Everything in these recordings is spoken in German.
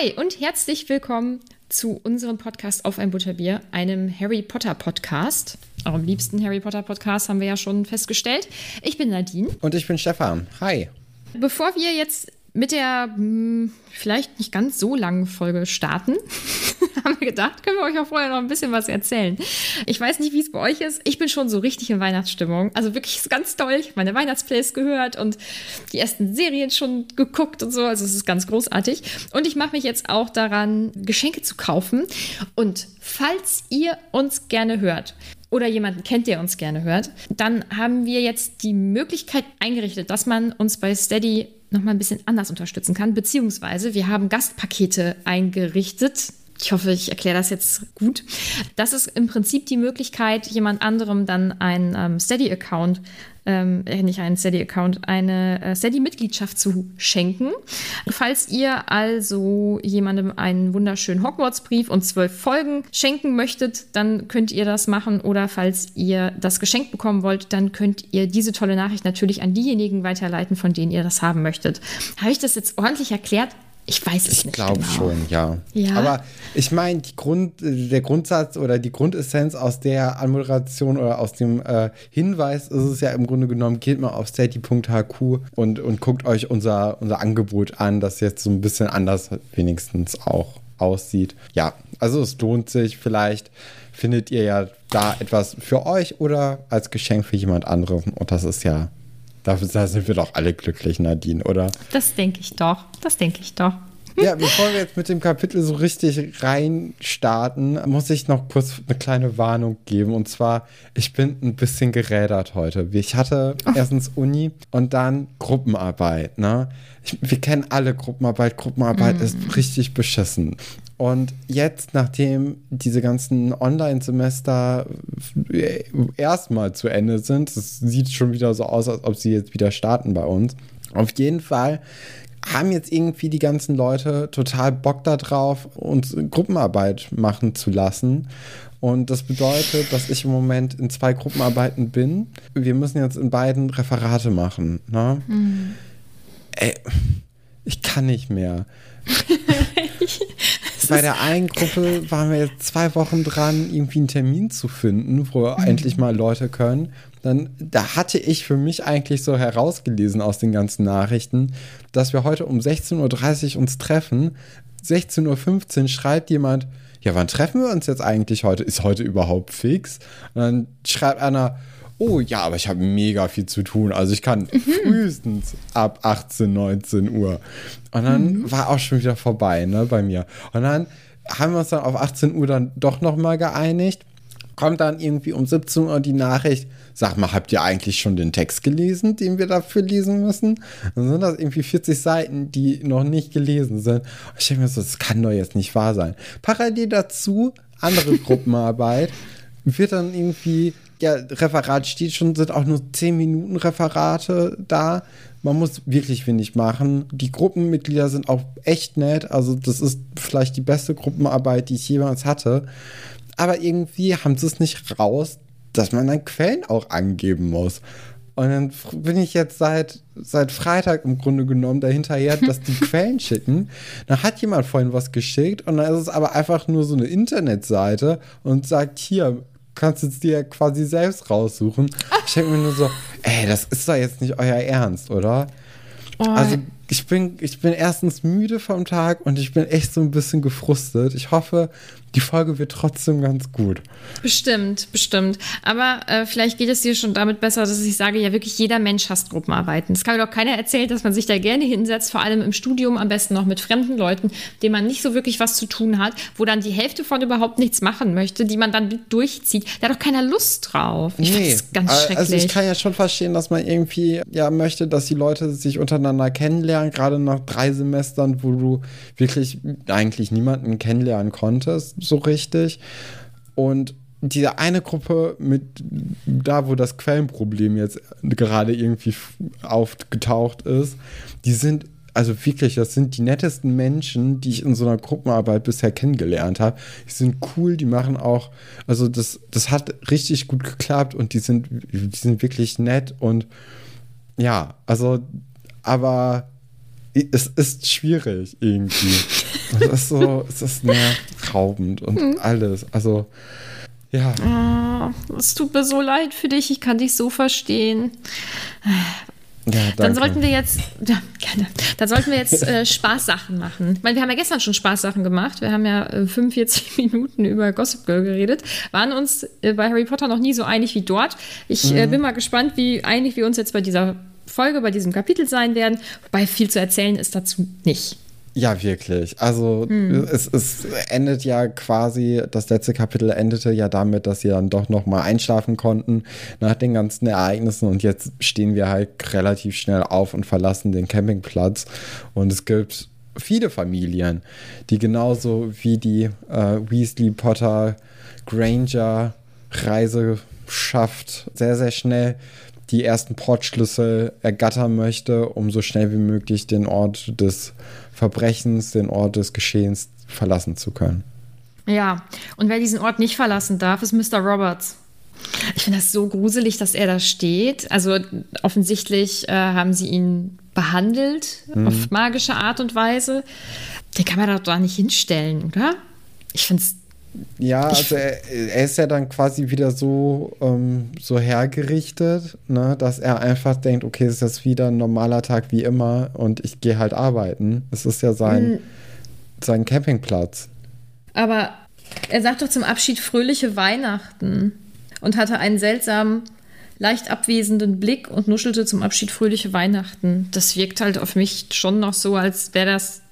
Hi und herzlich willkommen zu unserem Podcast auf ein Butterbier, einem Harry Potter Podcast. Am liebsten Harry Potter Podcast haben wir ja schon festgestellt. Ich bin Nadine. Und ich bin Stefan. Hi. Bevor wir jetzt mit der mh, hm, vielleicht nicht ganz so langen Folge starten, haben wir gedacht, können wir euch auch vorher noch ein bisschen was erzählen. Ich weiß nicht, wie es bei euch ist. Ich bin schon so richtig in Weihnachtsstimmung. Also wirklich ganz toll. Ich habe meine Weihnachtsplays gehört und die ersten Serien schon geguckt und so. Also es ist ganz großartig. Und ich mache mich jetzt auch daran, Geschenke zu kaufen. Und falls ihr uns gerne hört, oder jemanden kennt, der uns gerne hört, dann haben wir jetzt die Möglichkeit eingerichtet, dass man uns bei Steady nochmal ein bisschen anders unterstützen kann. Beziehungsweise wir haben Gastpakete eingerichtet. Ich hoffe, ich erkläre das jetzt gut. Das ist im Prinzip die Möglichkeit, jemand anderem dann einen ähm, Steady-Account ähm, äh, nicht einen Steady-Account, eine äh, Steady-Mitgliedschaft zu schenken. Falls ihr also jemandem einen wunderschönen Hogwarts-Brief und zwölf Folgen schenken möchtet, dann könnt ihr das machen. Oder falls ihr das geschenkt bekommen wollt, dann könnt ihr diese tolle Nachricht natürlich an diejenigen weiterleiten, von denen ihr das haben möchtet. Habe ich das jetzt ordentlich erklärt? Ich weiß es ich nicht. Ich glaube genau. schon, ja. ja. Aber ich meine, Grund, der Grundsatz oder die Grundessenz aus der Anmoderation oder aus dem äh, Hinweis ist es ja im Grunde genommen, geht mal auf steady.hq und, und guckt euch unser, unser Angebot an, das jetzt so ein bisschen anders wenigstens auch aussieht. Ja, also es lohnt sich. Vielleicht findet ihr ja da etwas für euch oder als Geschenk für jemand anderen. Und das ist ja da sind wir doch alle glücklich, Nadine, oder? Das denke ich doch. Das denke ich doch. Ja, bevor wir jetzt mit dem Kapitel so richtig reinstarten, muss ich noch kurz eine kleine Warnung geben. Und zwar, ich bin ein bisschen gerädert heute. Ich hatte oh. erstens Uni und dann Gruppenarbeit. Ne? Ich, wir kennen alle Gruppenarbeit. Gruppenarbeit mm. ist richtig beschissen. Und jetzt, nachdem diese ganzen Online-Semester erstmal zu Ende sind, es sieht schon wieder so aus, als ob sie jetzt wieder starten bei uns. Auf jeden Fall haben jetzt irgendwie die ganzen Leute total Bock darauf, uns Gruppenarbeit machen zu lassen. Und das bedeutet, dass ich im Moment in zwei Gruppenarbeiten bin. Wir müssen jetzt in beiden Referate machen. Ne? Mhm. Ey, ich kann nicht mehr. Bei der einen Gruppe waren wir jetzt zwei Wochen dran, irgendwie einen Termin zu finden, wo mhm. endlich mal Leute können. Dann, da hatte ich für mich eigentlich so herausgelesen aus den ganzen Nachrichten, dass wir heute um 16.30 Uhr uns treffen. 16.15 Uhr schreibt jemand, ja, wann treffen wir uns jetzt eigentlich heute? Ist heute überhaupt fix? Und dann schreibt einer, oh ja, aber ich habe mega viel zu tun. Also ich kann mhm. frühestens ab 18, 19 Uhr. Und dann mhm. war auch schon wieder vorbei, ne, bei mir. Und dann haben wir uns dann auf 18 Uhr dann doch nochmal geeinigt. Kommt dann irgendwie um 17 Uhr die Nachricht, sag mal, habt ihr eigentlich schon den Text gelesen, den wir dafür lesen müssen? Dann sind das irgendwie 40 Seiten, die noch nicht gelesen sind. Und ich denke mir so, das kann doch jetzt nicht wahr sein. Parallel dazu, andere Gruppenarbeit, wird dann irgendwie ja, Referat steht schon, sind auch nur 10 Minuten Referate da. Man muss wirklich wenig machen. Die Gruppenmitglieder sind auch echt nett. Also, das ist vielleicht die beste Gruppenarbeit, die ich jemals hatte. Aber irgendwie haben sie es nicht raus, dass man dann Quellen auch angeben muss. Und dann bin ich jetzt seit, seit Freitag im Grunde genommen dahinterher, dass die Quellen schicken. Dann hat jemand vorhin was geschickt und dann ist es aber einfach nur so eine Internetseite und sagt, hier, kannst es dir quasi selbst raussuchen. Ich denke mir nur so, ey, das ist doch jetzt nicht euer Ernst, oder? Oh. Also ich bin, ich bin erstens müde vom Tag und ich bin echt so ein bisschen gefrustet. Ich hoffe, die Folge wird trotzdem ganz gut. Bestimmt, bestimmt. Aber äh, vielleicht geht es dir schon damit besser, dass ich sage, ja wirklich jeder Mensch hasst Gruppenarbeiten. Es kann mir doch keiner erzählen, dass man sich da gerne hinsetzt, vor allem im Studium, am besten noch mit fremden Leuten, denen man nicht so wirklich was zu tun hat, wo dann die Hälfte von überhaupt nichts machen möchte, die man dann durchzieht. Da hat doch keiner Lust drauf. Ich nee, das ganz schrecklich. Also ich kann ja schon verstehen, dass man irgendwie ja möchte, dass die Leute sich untereinander kennenlernen, gerade nach drei Semestern, wo du wirklich eigentlich niemanden kennenlernen konntest so richtig. Und diese eine Gruppe mit da, wo das Quellenproblem jetzt gerade irgendwie aufgetaucht ist, die sind also wirklich, das sind die nettesten Menschen, die ich in so einer Gruppenarbeit bisher kennengelernt habe. Die sind cool, die machen auch, also das, das hat richtig gut geklappt und die sind, die sind wirklich nett und ja, also, aber es ist schwierig irgendwie. Das ist so, es ist nervraubend und mhm. alles. Also, ja. Oh, es tut mir so leid für dich. Ich kann dich so verstehen. Ja, dann sollten wir jetzt, ja, gerne. Dann sollten wir jetzt äh, Spaßsachen machen. Ich meine, wir haben ja gestern schon Spaßsachen gemacht. Wir haben ja äh, 45 Minuten über Gossip Girl geredet. Waren uns äh, bei Harry Potter noch nie so einig wie dort. Ich äh, mhm. bin mal gespannt, wie einig wir uns jetzt bei dieser Folge, bei diesem Kapitel sein werden. Wobei viel zu erzählen ist dazu nicht. Ja, wirklich. Also hm. es, es, endet ja quasi, das letzte Kapitel endete ja damit, dass sie dann doch noch mal einschlafen konnten nach den ganzen Ereignissen und jetzt stehen wir halt relativ schnell auf und verlassen den Campingplatz und es gibt viele Familien, die genauso wie die äh, Weasley, Potter, Granger Reise schafft, sehr, sehr schnell die ersten Portschlüssel ergattern möchte, um so schnell wie möglich den Ort des Verbrechens, den Ort des Geschehens verlassen zu können. Ja, und wer diesen Ort nicht verlassen darf, ist Mr. Roberts. Ich finde das so gruselig, dass er da steht. Also offensichtlich äh, haben sie ihn behandelt mhm. auf magische Art und Weise. Den kann man doch da nicht hinstellen, oder? Ich finde es ja, also er, er, ist ja dann quasi wieder so, ähm, so hergerichtet, ne, dass er einfach denkt, okay, es ist jetzt wieder ein normaler Tag wie immer und ich gehe halt arbeiten. Es ist ja sein, mhm. sein Campingplatz. Aber er sagt doch zum Abschied fröhliche Weihnachten und hatte einen seltsamen, leicht abwesenden Blick und nuschelte zum Abschied fröhliche Weihnachten. Das wirkt halt auf mich schon noch so, als wäre das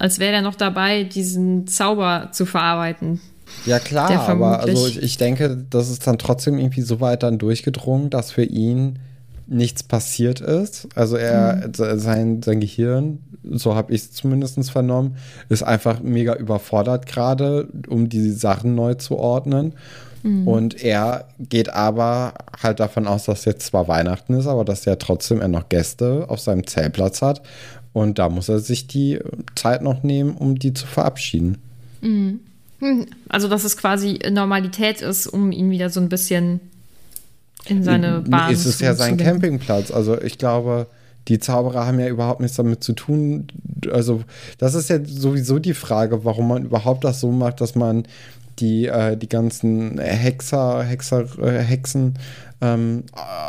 als wäre er noch dabei, diesen Zauber zu verarbeiten. Ja klar, aber also ich denke, das ist dann trotzdem irgendwie so weit dann durchgedrungen, dass für ihn nichts passiert ist. Also er, mhm. sein, sein Gehirn, so habe ich es zumindest vernommen, ist einfach mega überfordert gerade, um die Sachen neu zu ordnen. Mhm. Und er geht aber halt davon aus, dass jetzt zwar Weihnachten ist, aber dass er trotzdem er noch Gäste auf seinem Zeltplatz hat und da muss er sich die Zeit noch nehmen, um die zu verabschieden. Mhm. Hm. Also, dass es quasi Normalität ist, um ihn wieder so ein bisschen in seine Bahn zu Es ist ja sein Campingplatz. Also, ich glaube, die Zauberer haben ja überhaupt nichts damit zu tun. Also, das ist ja sowieso die Frage, warum man überhaupt das so macht, dass man die, äh, die ganzen Hexer, Hexer, äh, Hexen ähm,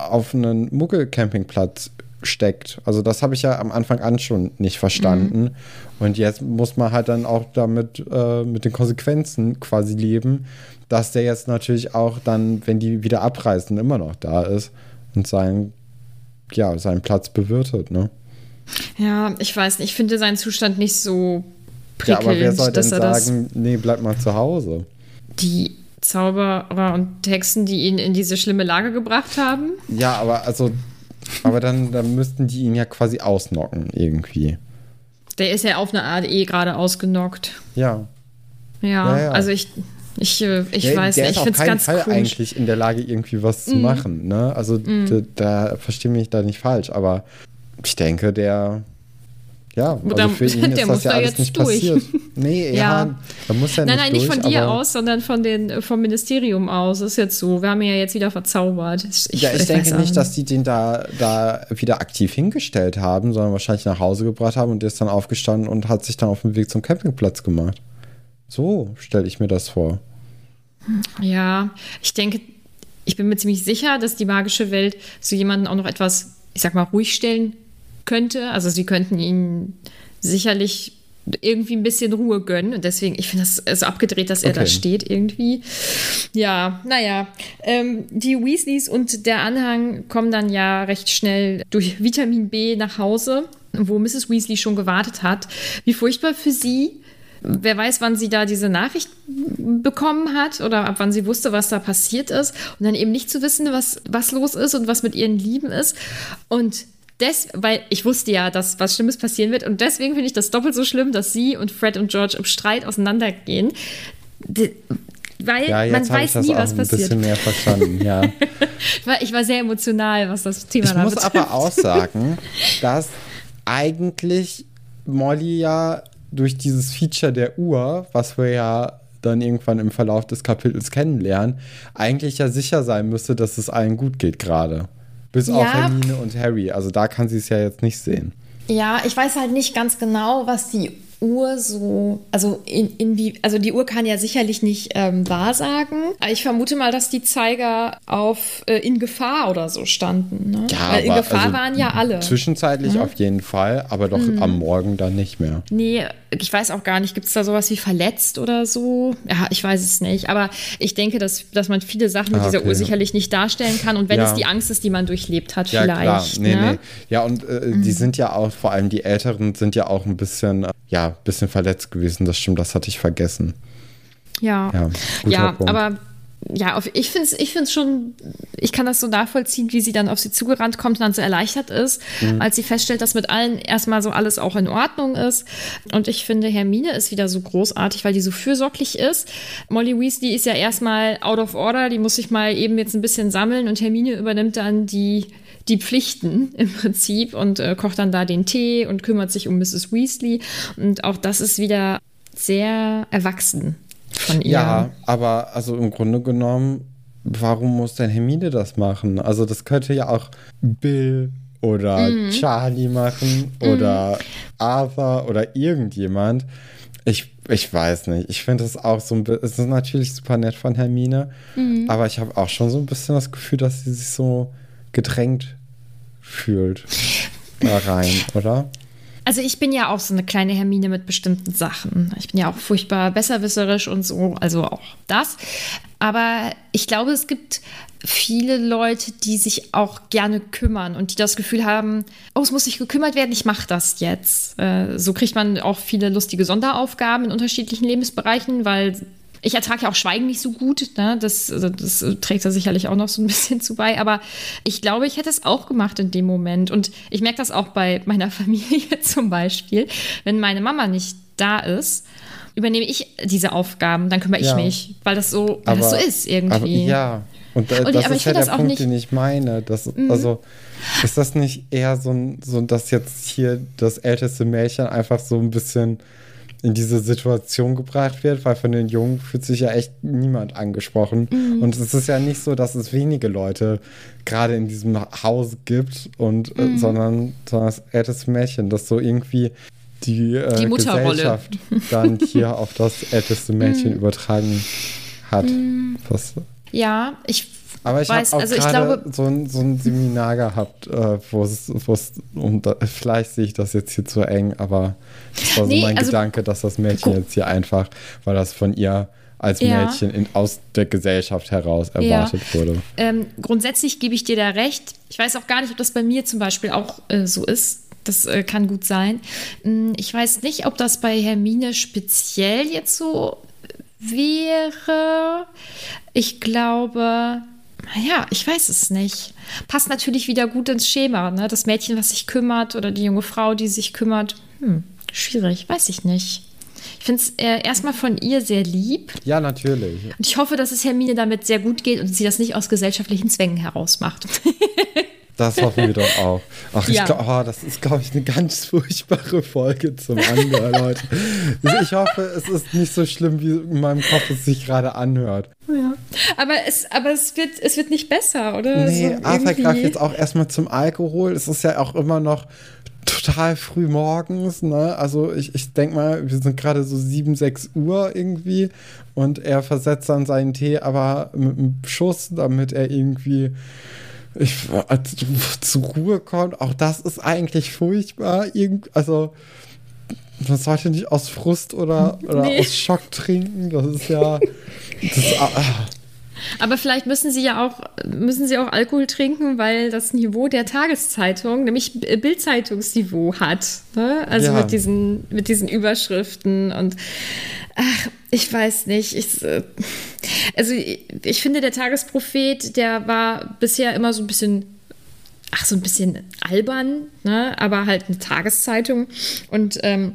auf einen Muggel-Campingplatz steckt. Also das habe ich ja am Anfang an schon nicht verstanden. Mhm. Und jetzt muss man halt dann auch damit äh, mit den Konsequenzen quasi leben, dass der jetzt natürlich auch dann, wenn die wieder abreisen, immer noch da ist und seinen, ja, seinen Platz bewirtet, ne? Ja, ich weiß nicht, ich finde seinen Zustand nicht so prickelnd. Ja, aber wer soll denn sagen, nee, bleib mal zu Hause? Die Zauberer und Hexen, die ihn in diese schlimme Lage gebracht haben? Ja, aber also aber dann, dann müssten die ihn ja quasi ausnocken irgendwie. Der ist ja auf eine Art eh gerade ausgenockt. Ja. Ja, ja, ja. also ich, ich, äh, ich der, weiß der nicht, ich finde es ganz Fall komisch. eigentlich in der Lage, irgendwie was zu mm. machen. Ne? Also mm. da, da verstehe mich da nicht falsch, aber ich denke, der ja, also da, für ihn ist das ja alles nicht durch. passiert. Nee, ja, ja da muss ja Nein, nicht nein, durch, nicht von dir aus, sondern von den, vom Ministerium aus. Das ist jetzt so. Wir haben ihn ja jetzt wieder verzaubert. Ich, ja, ich, ich denke nicht, dass die den da, da wieder aktiv hingestellt haben, sondern wahrscheinlich nach Hause gebracht haben und der ist dann aufgestanden und hat sich dann auf den Weg zum Campingplatz gemacht. So stelle ich mir das vor. Ja, ich denke, ich bin mir ziemlich sicher, dass die magische Welt so jemanden auch noch etwas, ich sag mal, ruhig stellen könnte. Also sie könnten ihn sicherlich irgendwie ein bisschen Ruhe gönnen. Und deswegen, ich finde das so abgedreht, dass er okay. da steht irgendwie. Ja, naja. Ähm, die Weasleys und der Anhang kommen dann ja recht schnell durch Vitamin B nach Hause, wo Mrs. Weasley schon gewartet hat. Wie furchtbar für sie. Wer weiß, wann sie da diese Nachricht bekommen hat oder ab wann sie wusste, was da passiert ist. Und dann eben nicht zu wissen, was, was los ist und was mit ihren Lieben ist. Und des, weil ich wusste ja, dass was Schlimmes passieren wird. Und deswegen finde ich das doppelt so schlimm, dass sie und Fred und George im Streit auseinandergehen. weil ja, man weiß nie, was passiert. Ich ein bisschen mehr verstanden, ja. ich war sehr emotional, was das Thema Ich muss betrifft. aber auch sagen, dass eigentlich Molly ja durch dieses Feature der Uhr, was wir ja dann irgendwann im Verlauf des Kapitels kennenlernen, eigentlich ja sicher sein müsste, dass es allen gut geht gerade. Bis ja. auf Hermine und Harry. Also da kann sie es ja jetzt nicht sehen. Ja, ich weiß halt nicht ganz genau, was die Uhr so, also in, in wie, also die Uhr kann ja sicherlich nicht ähm, wahrsagen. Ich vermute mal, dass die Zeiger auf äh, in Gefahr oder so standen. Ne? Ja, Weil in aber Gefahr also waren ja alle. Zwischenzeitlich auf jeden Fall, aber doch am Morgen dann nicht mehr. Nee, ich weiß auch gar nicht, gibt es da sowas wie verletzt oder so? Ja, ich weiß es nicht. Aber ich denke, dass, dass man viele Sachen mit Ah, dieser okay. Uhr sicherlich nicht darstellen kann. Und wenn Ja. es die Angst ist, die man durchlebt hat, Ja, vielleicht. klar. Nee, ne? nee. Ja, und äh, die sind ja auch, vor allem die Älteren, sind ja auch ein bisschen, äh, ja, bisschen verletzt gewesen. Das stimmt, das hatte ich vergessen. Ja, Ja, ja Punkt. aber ja, auf, ich finde es ich find's schon, ich kann das so nachvollziehen, wie sie dann auf sie zugerannt kommt und dann so erleichtert ist, Mhm. als sie feststellt, dass mit allen erstmal so alles auch in Ordnung ist. Und ich finde, Hermine ist wieder so großartig, weil die so fürsorglich ist. Molly Weasley ist ja erstmal out of order, die muss sich mal eben jetzt ein bisschen sammeln und Hermine übernimmt dann die die Pflichten im Prinzip und äh, kocht dann da den Tee und kümmert sich um Mrs. Weasley. Und auch das ist wieder sehr erwachsen von ihr. Ja, aber also im Grunde genommen, warum muss denn Hermine das machen? Also das könnte ja auch Bill oder Mhm. Charlie machen oder Arthur oder irgendjemand. Ich, ich weiß nicht. Ich finde es auch so ein bisschen, es ist natürlich super nett von Hermine, Mhm. aber ich habe auch schon so ein bisschen das Gefühl, dass sie sich so gedrängt fühlt da rein, oder? Also ich bin ja auch so eine kleine Hermine mit bestimmten Sachen. Ich bin ja auch furchtbar besserwisserisch und so, also auch das. Aber ich glaube, es gibt viele Leute, die sich auch gerne kümmern und die das Gefühl haben, oh, es muss sich gekümmert werden, ich mache das jetzt. Äh, so kriegt man auch viele lustige Sonderaufgaben in unterschiedlichen Lebensbereichen, weil ich ertrage ja auch Schweigen nicht so gut. Ne? Das, also das trägt da sicherlich auch noch so ein bisschen zu bei. Aber ich glaube, ich hätte es auch gemacht in dem Moment. Und ich merke das auch bei meiner Familie zum Beispiel. Wenn meine Mama nicht da ist, übernehme ich diese Aufgaben, dann kümmere ich Ja. mich, weil das so, weil das so ist irgendwie. Aber, ja, und, äh, Und- das aber ist ja der Punkt, nicht- Mhm. den ich meine. Das, Also ist das nicht eher so, ein, so, dass jetzt hier das älteste Mädchen einfach so ein bisschen in diese Situation gebracht wird, weil von den Jungen fühlt sich ja echt niemand angesprochen. Mhm. Und es ist ja nicht so, dass es wenige Leute gerade in diesem Haus gibt, und, Mhm. äh, sondern, sondern das älteste Mädchen, das so irgendwie die, äh, Die. Gesellschaft dann hier auf das älteste Mhm. Mädchen übertragen hat. Was, Ja, ich aber ich habe auch also gerade so, ein, so ein Seminar gehabt, äh, wo es, wo es um da, vielleicht sehe ich das jetzt hier zu eng, aber das war so Nee, mein also- Gedanke, dass das Mädchen jetzt hier einfach, weil das von ihr als Ja. Mädchen in, aus der Gesellschaft heraus erwartet wurde. Ähm, grundsätzlich gebe ich dir da recht. Ich weiß auch gar nicht, ob das bei mir zum Beispiel auch äh, so ist. Das äh, kann gut sein. Hm, Ich weiß nicht, ob das bei Hermine speziell jetzt so wäre. Ich glaube, naja, ich weiß es nicht. Passt natürlich wieder gut ins Schema. Ne? Das Mädchen, was sich kümmert oder die junge Frau, die sich kümmert. Hm, schwierig, weiß ich nicht. Ich finde es äh, erstmal von ihr sehr lieb. Ja, natürlich. Und ich hoffe, dass es Hermine damit sehr gut geht und sie das nicht aus gesellschaftlichen Zwängen heraus macht. Das hoffen wir doch auch. Ach, Ja. glaub, oh, das ist, glaube ich, eine ganz furchtbare Folge zum Anhören, Leute. Ich hoffe, es ist nicht so schlimm, wie in meinem Kopf es sich gerade anhört. Ja. Aber, es, aber es, wird, es wird nicht besser, oder? Nee, So Arthur greift jetzt auch erstmal zum Alkohol. Es ist ja auch immer noch total früh morgens, ne? Also ich, ich denke mal, wir sind gerade so 7, 6 Uhr irgendwie und er versetzt dann seinen Tee aber mit einem Schuss, damit er irgendwie ich, äh, zur Ruhe kommt. Auch das ist eigentlich furchtbar. Irgend, also man sollte nicht aus Frust oder, oder Nee. aus Schock trinken. Das ist ja. Das, ist, ah, Aber vielleicht müssen sie ja auch, müssen sie auch Alkohol trinken, weil das Niveau der Tageszeitung, nämlich Bildzeitungsniveau hat. Ne? Also Ja. mit, diesen, mit diesen Überschriften und ach, ich weiß nicht. Ich, äh, also ich, ich finde, der Tagesprophet, der war bisher immer so ein bisschen ach, so ein bisschen albern, ne? aber halt eine Tageszeitung. Und ähm,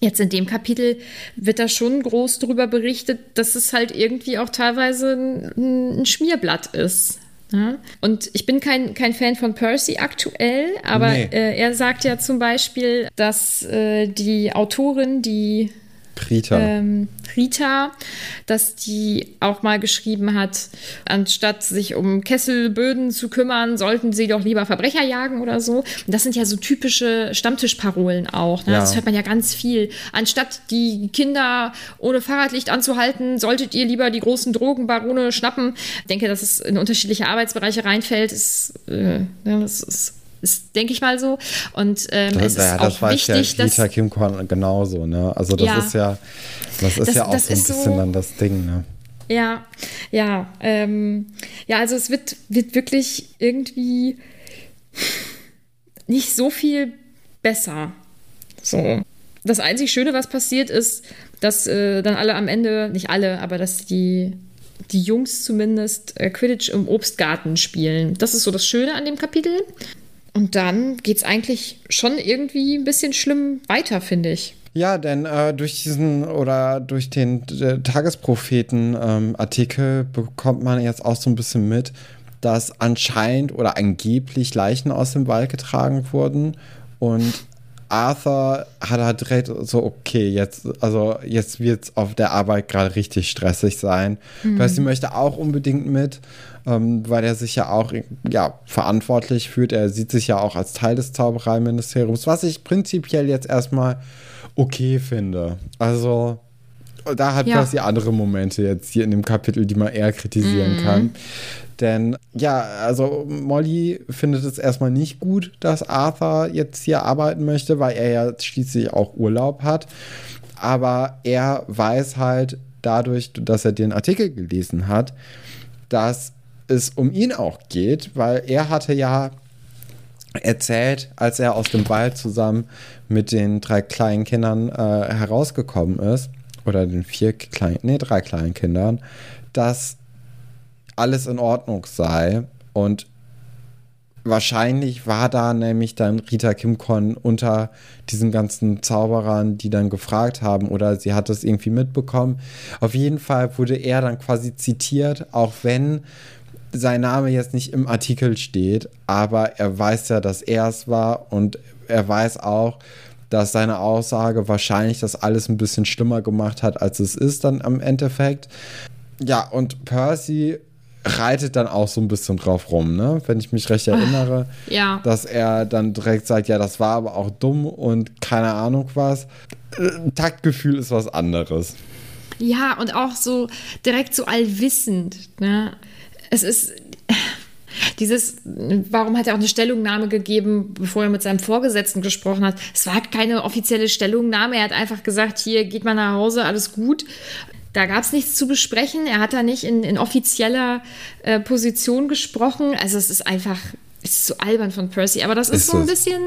jetzt in dem Kapitel wird da schon groß darüber berichtet, dass es halt irgendwie auch teilweise ein, ein Schmierblatt ist. Ne? Und ich bin kein, kein Fan von Percy aktuell, aber Nee. äh, er sagt ja zum Beispiel, dass äh, die Autorin, die Rita. Ähm, Rita, dass die auch mal geschrieben hat, anstatt sich um Kesselböden zu kümmern, sollten sie doch lieber Verbrecher jagen oder so. Und das sind ja so typische Stammtischparolen auch. Ne? Ja. Das hört man ja ganz viel. Anstatt die Kinder ohne Fahrradlicht anzuhalten, solltet ihr lieber die großen Drogenbarone schnappen. Ich denke, dass es in unterschiedliche Arbeitsbereiche reinfällt, ist, äh, das ist ist, denke ich mal so. Und ähm, das, es ist ja, das auch wichtig, ja Kim Korn genauso, ne? Also das ja, ist ja, das ist das, ja auch so ein bisschen so, dann das Ding, ne? Ja, ja, ähm, ja, also es wird, wird wirklich irgendwie nicht so viel besser. So. Das einzig Schöne, was passiert, ist, dass äh, dann alle am Ende, nicht alle, aber dass die, die Jungs zumindest äh, Quidditch im Obstgarten spielen. Das ist so das Schöne an dem Kapitel. Und dann geht es eigentlich schon irgendwie ein bisschen schlimm weiter, finde ich. Ja, denn äh, durch diesen oder durch den äh, Tagespropheten-Artikel ähm, bekommt man jetzt auch so ein bisschen mit, dass anscheinend oder angeblich Leichen aus dem Wald getragen wurden und Arthur hat halt direkt so, okay, jetzt, also jetzt wird es auf der Arbeit gerade richtig stressig sein. Mhm. Percy möchte auch unbedingt mit, ähm, weil er sich ja auch ja, verantwortlich fühlt. Er sieht sich ja auch als Teil des Zaubereiministeriums, was ich prinzipiell jetzt erstmal okay finde. Also da hat ja. Percy andere Momente jetzt hier in dem Kapitel, die man eher kritisieren mhm. kann. Denn ja, also Molly findet es erstmal nicht gut, dass Arthur jetzt hier arbeiten möchte, weil er ja schließlich auch Urlaub hat. Aber er weiß halt dadurch, dass er den Artikel gelesen hat, dass es um ihn auch geht, weil er hatte ja erzählt, als er aus dem Wald zusammen mit den drei kleinen Kindern äh, herausgekommen ist, oder den vier kleinen, nee, drei kleinen Kindern, dass alles in Ordnung sei. Und wahrscheinlich war da nämlich dann Rita Kimcon unter diesen ganzen Zauberern, die dann gefragt haben oder sie hat es irgendwie mitbekommen. Auf jeden Fall wurde er dann quasi zitiert, auch wenn sein Name jetzt nicht im Artikel steht, aber er weiß ja, dass er es war und er weiß auch, dass seine Aussage wahrscheinlich das alles ein bisschen schlimmer gemacht hat, als es ist dann am Endeffekt. Ja, und Percy reitet dann auch so ein bisschen drauf rum, ne? Wenn ich mich recht erinnere. Ja. Dass er dann direkt sagt, ja, das war aber auch dumm und keine Ahnung was. Taktgefühl ist was anderes. Ja, und auch so direkt so allwissend, ne? Es ist dieses, warum hat er auch eine Stellungnahme gegeben, bevor er mit seinem Vorgesetzten gesprochen hat? Es war keine offizielle Stellungnahme. Er hat einfach gesagt, hier geht mal nach Hause, alles gut. Da gab es nichts zu besprechen. Er hat da nicht in, in offizieller äh, Position gesprochen. Also es ist einfach, es ist so albern von Percy. Aber das ist, ist so ein bisschen,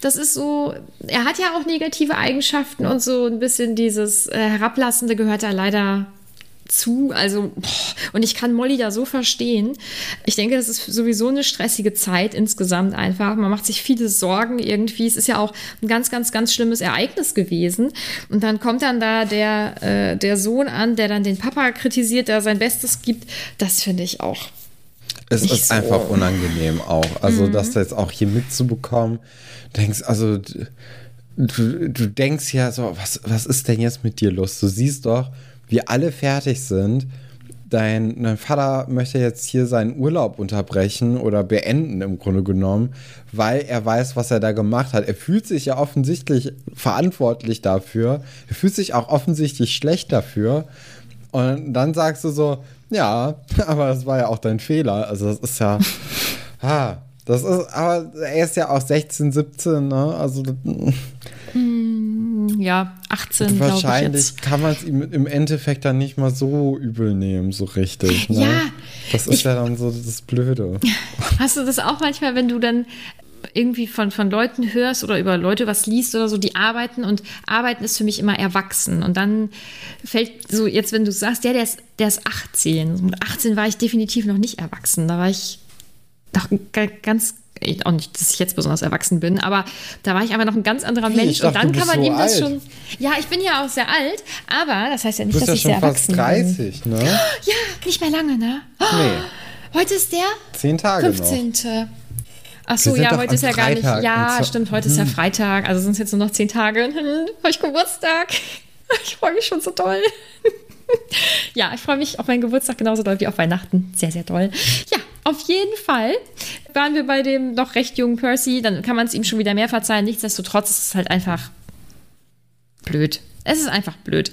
das ist so, er hat ja auch negative Eigenschaften und so ein bisschen dieses äh, Herablassende gehört da leider zu. Also, und ich kann Molly da so verstehen. Ich denke, das ist sowieso eine stressige Zeit insgesamt einfach. Man macht sich viele Sorgen irgendwie. Es ist ja auch ein ganz, ganz, ganz schlimmes Ereignis gewesen. Und dann kommt dann da der, äh, der Sohn an, der dann den Papa kritisiert, der sein Bestes gibt. Das finde ich auch. Es ist so. einfach unangenehm auch. Also, mhm. das jetzt auch hier mitzubekommen, denkst, also. Du, du denkst ja so, was, was ist denn jetzt mit dir los? Du siehst doch, wir alle fertig sind. Dein, dein, Vater möchte jetzt hier seinen Urlaub unterbrechen oder beenden im Grunde genommen, weil er weiß, was er da gemacht hat. Er fühlt sich ja offensichtlich verantwortlich dafür. Er fühlt sich auch offensichtlich schlecht dafür. Und dann sagst du so, ja, aber das war ja auch dein Fehler. Also das ist ja, ah, das ist, aber er ist ja auch 16, 17, ne? Also hm, ja, 18. Wahrscheinlich kann man es ihm im Endeffekt dann nicht mal so übel nehmen, so richtig. Ne? Ja. Das ist ich, ja dann so das Blöde. Hast du das auch manchmal, wenn du dann irgendwie von, von Leuten hörst oder über Leute was liest oder so, die arbeiten und arbeiten ist für mich immer erwachsen. Und dann fällt so, jetzt wenn du sagst, ja, der ist, der ist 18. Mit 18 war ich definitiv noch nicht erwachsen. Da war ich doch ganz auch nicht, dass ich jetzt besonders erwachsen bin, aber da war ich einfach noch ein ganz anderer Mensch. Dachte, und dann kann man so ihm das alt. schon. Ja, ich bin ja auch sehr alt, aber das heißt ja nicht, dass ja ich sehr erwachsen 30, bin. Ne? Ja, nicht mehr lange, ne? Nee. Heute ist der Zehn Tage 15. Noch. Ach so, ja, heute ist ja gar nicht. Ja, stimmt, heute ist ja mhm. Freitag, also sind es jetzt nur noch zehn Tage. Hm, heute Geburtstag. Ich freue mich schon so doll. ja, ich freue mich auf meinen Geburtstag genauso doll wie auf Weihnachten. Sehr, sehr doll. Ja, auf jeden Fall waren wir bei dem noch recht jungen Percy. Dann kann man es ihm schon wieder mehr verzeihen. Nichtsdestotrotz ist es halt einfach blöd. Es ist einfach blöd.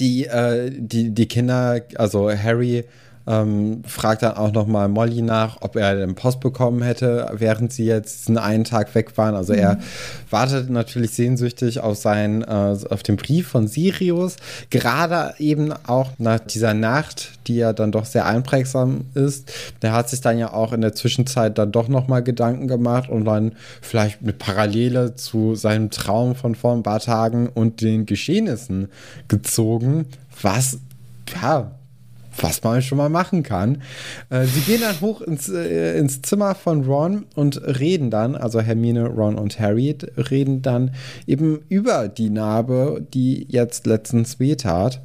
Die, äh, die, die Kinder, also Harry ähm, fragt dann auch nochmal Molly nach, ob er den Post bekommen hätte, während sie jetzt einen einen Tag weg waren. Also mhm. er wartet natürlich sehnsüchtig auf seinen, äh, auf den Brief von Sirius. Gerade eben auch nach dieser Nacht, die ja dann doch sehr einprägsam ist. Der hat sich dann ja auch in der Zwischenzeit dann doch nochmal Gedanken gemacht und dann vielleicht eine Parallele zu seinem Traum von vor ein paar Tagen und den Geschehnissen gezogen, was ja was man schon mal machen kann. Äh, sie gehen dann hoch ins, äh, ins Zimmer von Ron und reden dann, also Hermine, Ron und Harry reden dann eben über die Narbe, die jetzt letztens wehtat.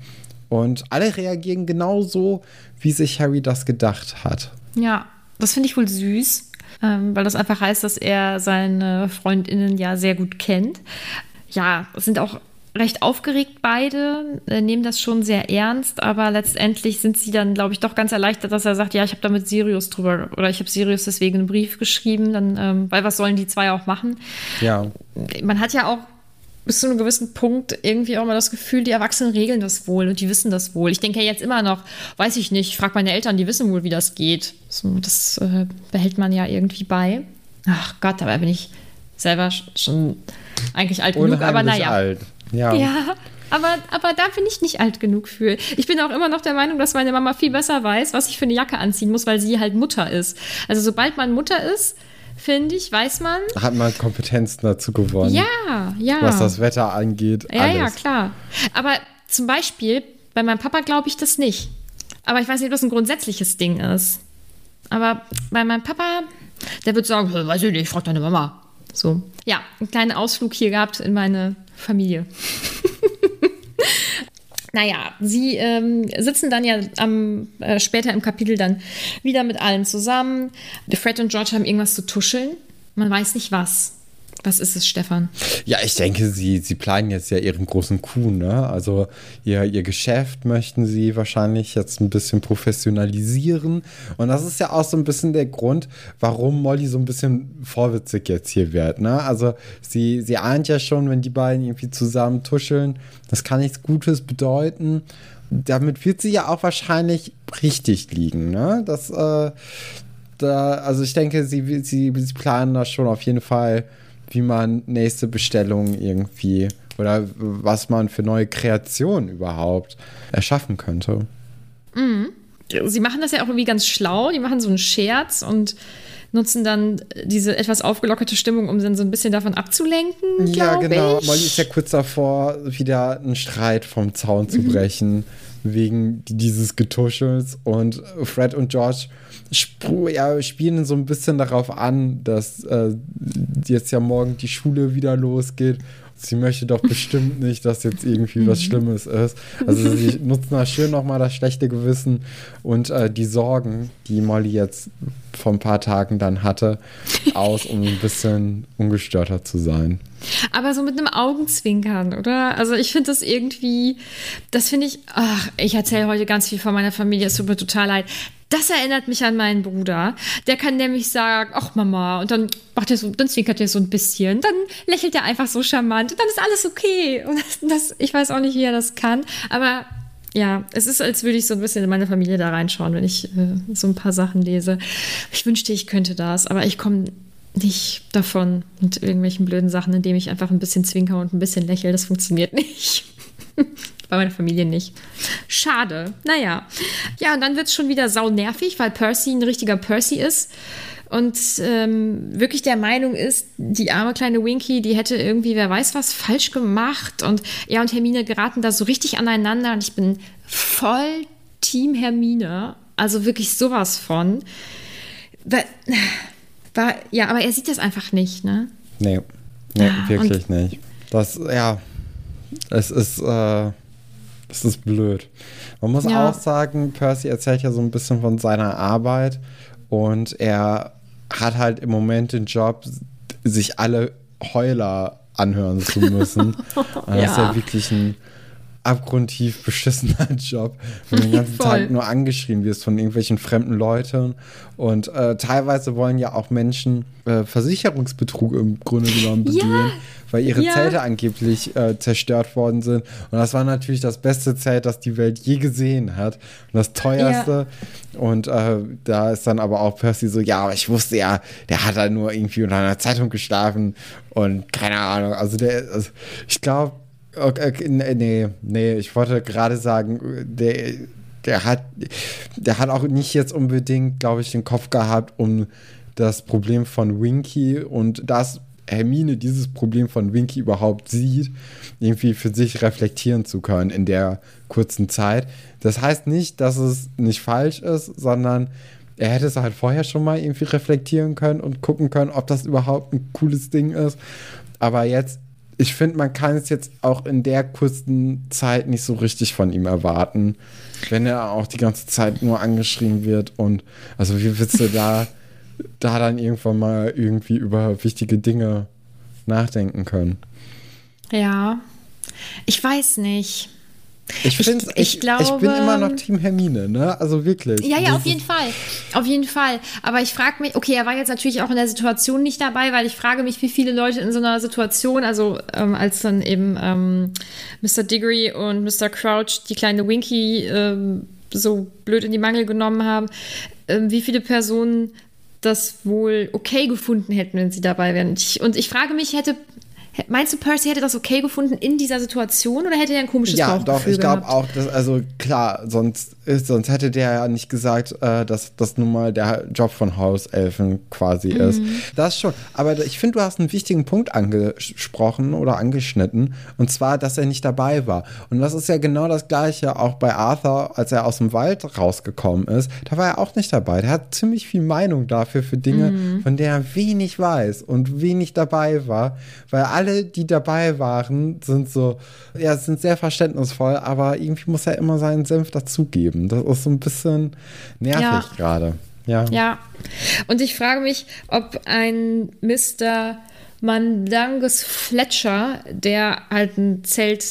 Und alle reagieren genauso, wie sich Harry das gedacht hat. Ja, das finde ich wohl süß, ähm, weil das einfach heißt, dass er seine Freundinnen ja sehr gut kennt. Ja, es sind auch recht aufgeregt beide, äh, nehmen das schon sehr ernst, aber letztendlich sind sie dann, glaube ich, doch ganz erleichtert, dass er sagt, ja, ich habe da mit Sirius drüber oder ich habe Sirius deswegen einen Brief geschrieben, dann, ähm, weil was sollen die zwei auch machen? Ja. Man hat ja auch bis zu einem gewissen Punkt irgendwie auch mal das Gefühl, die Erwachsenen regeln das wohl und die wissen das wohl. Ich denke ja jetzt immer noch, weiß ich nicht, frag meine Eltern, die wissen wohl, wie das geht. So, das äh, behält man ja irgendwie bei. Ach Gott, aber bin ich selber schon eigentlich alt genug, aber naja. Alt. Ja. Ja. Aber, aber da bin ich nicht alt genug für. Ich bin auch immer noch der Meinung, dass meine Mama viel besser weiß, was ich für eine Jacke anziehen muss, weil sie halt Mutter ist. Also sobald man Mutter ist, finde ich, weiß man. Hat man Kompetenzen dazu gewonnen. Ja, ja. Was das Wetter angeht. Ja, alles. ja, klar. Aber zum Beispiel, bei meinem Papa glaube ich das nicht. Aber ich weiß nicht, ob das ein grundsätzliches Ding ist. Aber bei meinem Papa, der wird sagen, weiß ich nicht, frag deine Mama. So. Ja, einen kleinen Ausflug hier gehabt in meine Familie. naja, sie ähm, sitzen dann ja am, äh, später im Kapitel dann wieder mit allen zusammen. Fred und George haben irgendwas zu tuscheln. Man weiß nicht was. Was ist es, Stefan? Ja, ich denke, sie, sie planen jetzt ja ihren großen Coup, ne? Also ihr, ihr Geschäft möchten sie wahrscheinlich jetzt ein bisschen professionalisieren. Und das ist ja auch so ein bisschen der Grund, warum Molly so ein bisschen vorwitzig jetzt hier wird, ne? Also sie, sie ahnt ja schon, wenn die beiden irgendwie zusammen tuscheln, das kann nichts Gutes bedeuten. Damit wird sie ja auch wahrscheinlich richtig liegen, ne? Das, äh, da, also ich denke, sie, sie, sie planen da schon auf jeden Fall wie man nächste Bestellung irgendwie oder was man für neue Kreationen überhaupt erschaffen könnte. Mhm. Sie machen das ja auch irgendwie ganz schlau. Die machen so einen Scherz und nutzen dann diese etwas aufgelockerte Stimmung, um dann so ein bisschen davon abzulenken. Ja, genau. Ich. Molly ist ja kurz davor, wieder einen Streit vom Zaun zu mhm. Wegen dieses Getuschels. Und Fred und George ja, spielen so ein bisschen darauf an, dass äh, jetzt ja morgen die Schule wieder losgeht. Sie möchte doch bestimmt nicht, dass jetzt irgendwie was mhm. Schlimmes ist. Also sie nutzen da schön nochmal das schlechte Gewissen und äh, die Sorgen, die Molly jetzt vor ein paar Tagen dann hatte, aus, um ein bisschen ungestörter zu sein. Aber so mit einem Augenzwinkern, oder? Also ich finde das irgendwie, das finde ich, ach, ich erzähle heute ganz viel von meiner Familie, es tut mir total leid. Das erinnert mich an meinen Bruder. Der kann nämlich sagen, ach Mama, und dann macht er so, dann zwinkert er so ein bisschen, dann lächelt er einfach so charmant und dann ist alles okay. Und das, das, ich weiß auch nicht, wie er das kann, aber ja, es ist, als würde ich so ein bisschen in meine Familie da reinschauen, wenn ich äh, so ein paar Sachen lese. Ich wünschte, ich könnte das, aber ich komme nicht davon mit irgendwelchen blöden Sachen, indem ich einfach ein bisschen zwinker und ein bisschen lächle. Das funktioniert nicht. Bei meiner Familie nicht. Schade. Naja. Ja, und dann wird es schon wieder sau nervig, weil Percy ein richtiger Percy ist und ähm, wirklich der Meinung ist, die arme kleine Winky, die hätte irgendwie, wer weiß was, falsch gemacht. Und er und Hermine geraten da so richtig aneinander. Und ich bin voll Team Hermine. Also wirklich sowas von. War, war, ja, aber er sieht das einfach nicht, ne? Nee. Nee, ja, wirklich nicht. Das, ja, es ist, äh, das ist blöd. Man muss ja. auch sagen, Percy erzählt ja so ein bisschen von seiner Arbeit und er hat halt im Moment den Job, sich alle Heuler anhören zu müssen. ja. Das ist ja wirklich ein abgrundtief beschissener Job, wo du den ganzen Tag nur angeschrien wirst von irgendwelchen fremden Leuten. Und äh, teilweise wollen ja auch Menschen äh, Versicherungsbetrug im Grunde genommen begehen. Ja weil ihre ja. Zelte angeblich äh, zerstört worden sind. Und das war natürlich das beste Zelt, das die Welt je gesehen hat. Und das teuerste. Ja. Und äh, da ist dann aber auch Percy so, ja, aber ich wusste ja, der hat da nur irgendwie unter einer Zeitung geschlafen und keine Ahnung. Also der, also ich glaube, okay, nee, nee, ich wollte gerade sagen, der, der hat, der hat auch nicht jetzt unbedingt, glaube ich, den Kopf gehabt, um das Problem von Winky und das Hermine dieses Problem von Winky überhaupt sieht, irgendwie für sich reflektieren zu können in der kurzen Zeit. Das heißt nicht, dass es nicht falsch ist, sondern er hätte es halt vorher schon mal irgendwie reflektieren können und gucken können, ob das überhaupt ein cooles Ding ist. Aber jetzt, ich finde, man kann es jetzt auch in der kurzen Zeit nicht so richtig von ihm erwarten, wenn er auch die ganze Zeit nur angeschrien wird und also wie willst du da da dann irgendwann mal irgendwie über wichtige Dinge nachdenken können. Ja, ich weiß nicht. Ich, finde, ich, ich, glaube, ich bin immer noch Team Hermine, ne? Also wirklich. Ja, ja, auf jeden Fall. Auf jeden Fall. Aber ich frage mich, okay, er war jetzt natürlich auch in der Situation nicht dabei, weil ich frage mich, wie viele Leute in so einer Situation, also ähm, als dann eben ähm, Mr. Diggory und Mr. Crouch die kleine Winky ähm, so blöd in die Mangel genommen haben, ähm, wie viele Personen das wohl okay gefunden hätten, wenn sie dabei wären. Und ich, und ich frage mich, hätte Meinst du, Percy hätte das okay gefunden in dieser Situation oder hätte er ein komisches ja, Bauchgefühl Ja, doch, ich glaube auch, dass, also klar, sonst, sonst hätte der ja nicht gesagt, äh, dass das nun mal der Job von Hauselfen quasi mhm. ist. Das schon. Aber ich finde, du hast einen wichtigen Punkt angesprochen oder angeschnitten und zwar, dass er nicht dabei war. Und das ist ja genau das Gleiche auch bei Arthur, als er aus dem Wald rausgekommen ist. Da war er auch nicht dabei. Der hat ziemlich viel Meinung dafür, für Dinge, mhm. von der er wenig weiß und wenig dabei war, weil alle, die dabei waren, sind so, ja, sind sehr verständnisvoll, aber irgendwie muss er immer seinen Senf dazugeben. Das ist so ein bisschen nervig ja. gerade. Ja. Ja. Und ich frage mich, ob ein Mr. Mandangus Fletcher, der halt ein Zelt,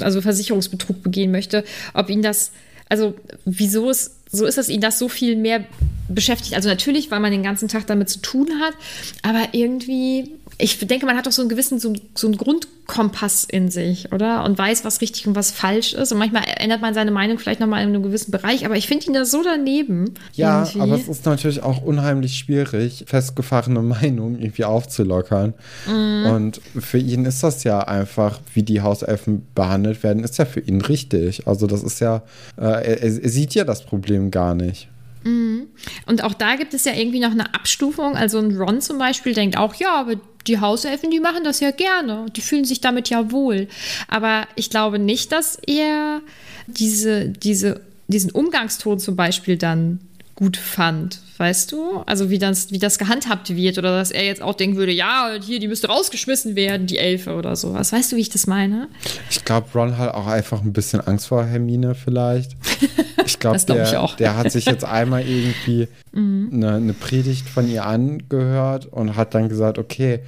also Versicherungsbetrug begehen möchte, ob ihn das, also wieso es so ist, dass ihn das so viel mehr beschäftigt. Also natürlich, weil man den ganzen Tag damit zu tun hat, aber irgendwie ich denke, man hat doch so einen gewissen, so, so einen Grundkompass in sich, oder? Und weiß, was richtig und was falsch ist. Und manchmal ändert man seine Meinung vielleicht nochmal in einem gewissen Bereich, aber ich finde ihn da so daneben. Ja, irgendwie. aber es ist natürlich auch unheimlich schwierig, festgefahrene Meinungen irgendwie aufzulockern. Mhm. Und für ihn ist das ja einfach, wie die Hauselfen behandelt werden, ist ja für ihn richtig. Also das ist ja, äh, er, er sieht ja das Problem gar nicht. Mhm. Und auch da gibt es ja irgendwie noch eine Abstufung. Also ein Ron zum Beispiel denkt auch, ja, aber die Hauselfen, die machen das ja gerne. Die fühlen sich damit ja wohl. Aber ich glaube nicht, dass er diese, diese, diesen Umgangston zum Beispiel dann gut fand, weißt du? Also wie das, wie das gehandhabt wird oder dass er jetzt auch denken würde, ja, hier, die müsste rausgeschmissen werden, die Elfe oder sowas. Weißt du, wie ich das meine? Ich glaube, Ron hat auch einfach ein bisschen Angst vor Hermine vielleicht. Ich glaube, glaub der, der hat sich jetzt einmal irgendwie mhm. eine, eine Predigt von ihr angehört und hat dann gesagt, okay,